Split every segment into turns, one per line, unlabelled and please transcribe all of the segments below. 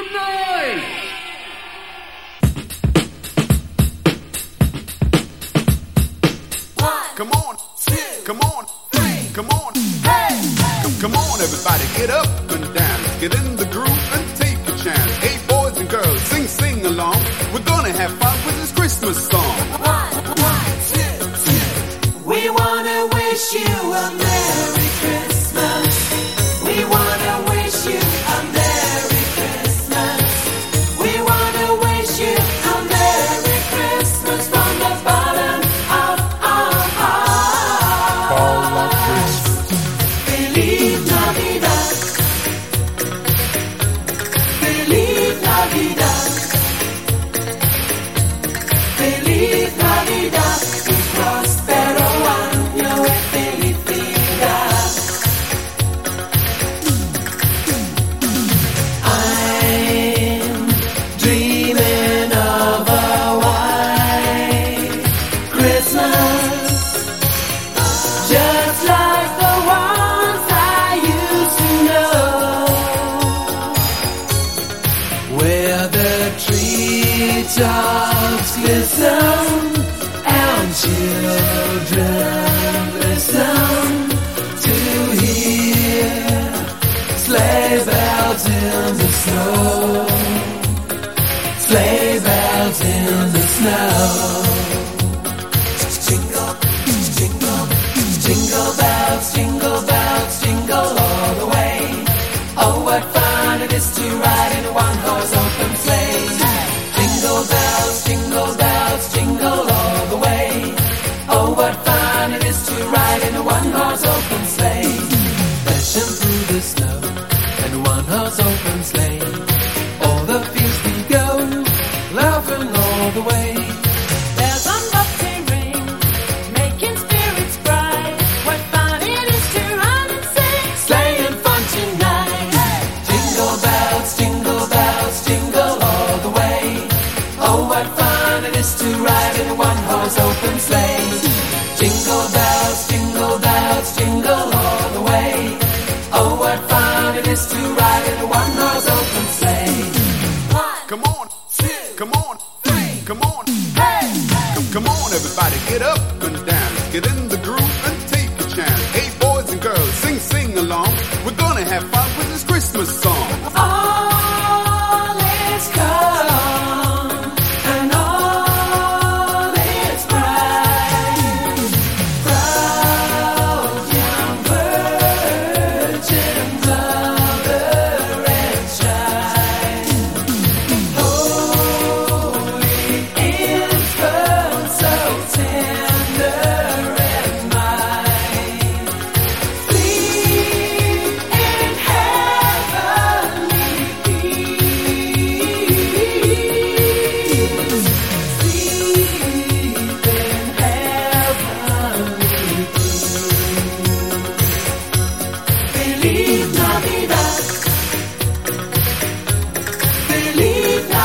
some noise!
Come on, two, come on, three, come on, hey! Come, come on, everybody, get up and dance. Get in the groove and take a chance. Hey, boys and girls, sing, sing along. We're gonna have fun with this Christmas song.
One, one, two, two. We wanna wish you a Merry Christmas. We wanna wish you a treetops glisten and children listen to hear sleigh bells in the snow. Sleigh bells in the snow. Jingle, jingle, jingle bells, jingle bells, one-horse
up and dance. Get in the groove and take a chance. Hey, boys and girls, sing, sing along. We're gonna have fun with this Christmas song.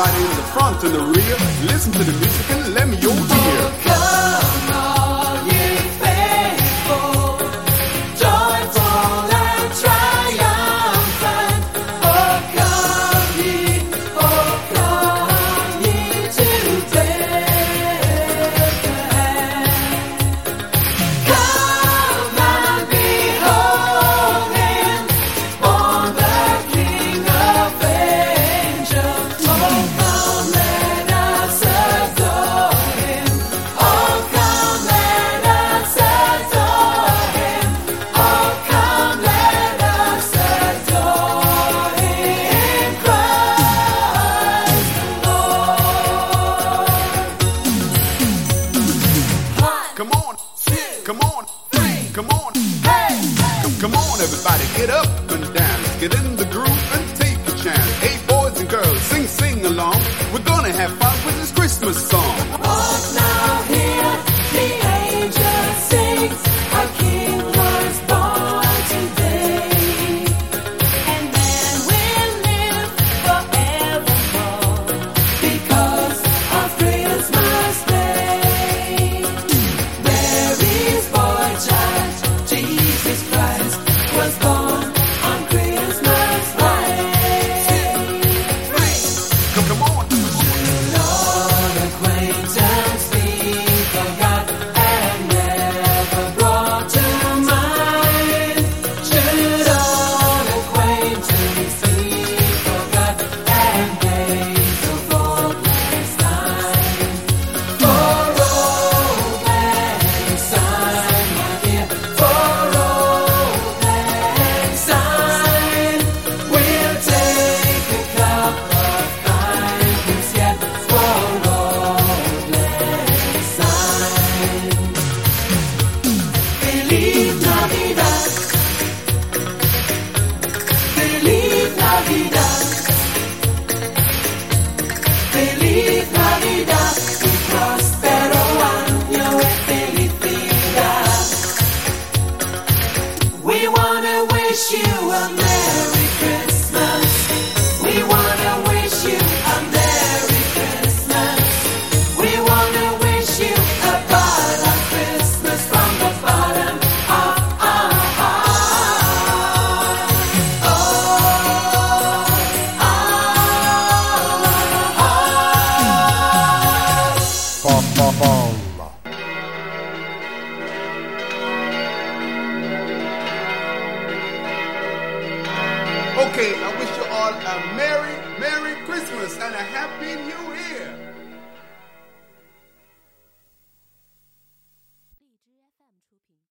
everybody in the front and the rear. Listen to the music and let me your ear.
Come Come,
on, everybody, get up and dance. Get in Okay, I wish you all a Merry, Merry Christmas and a Happy New Year.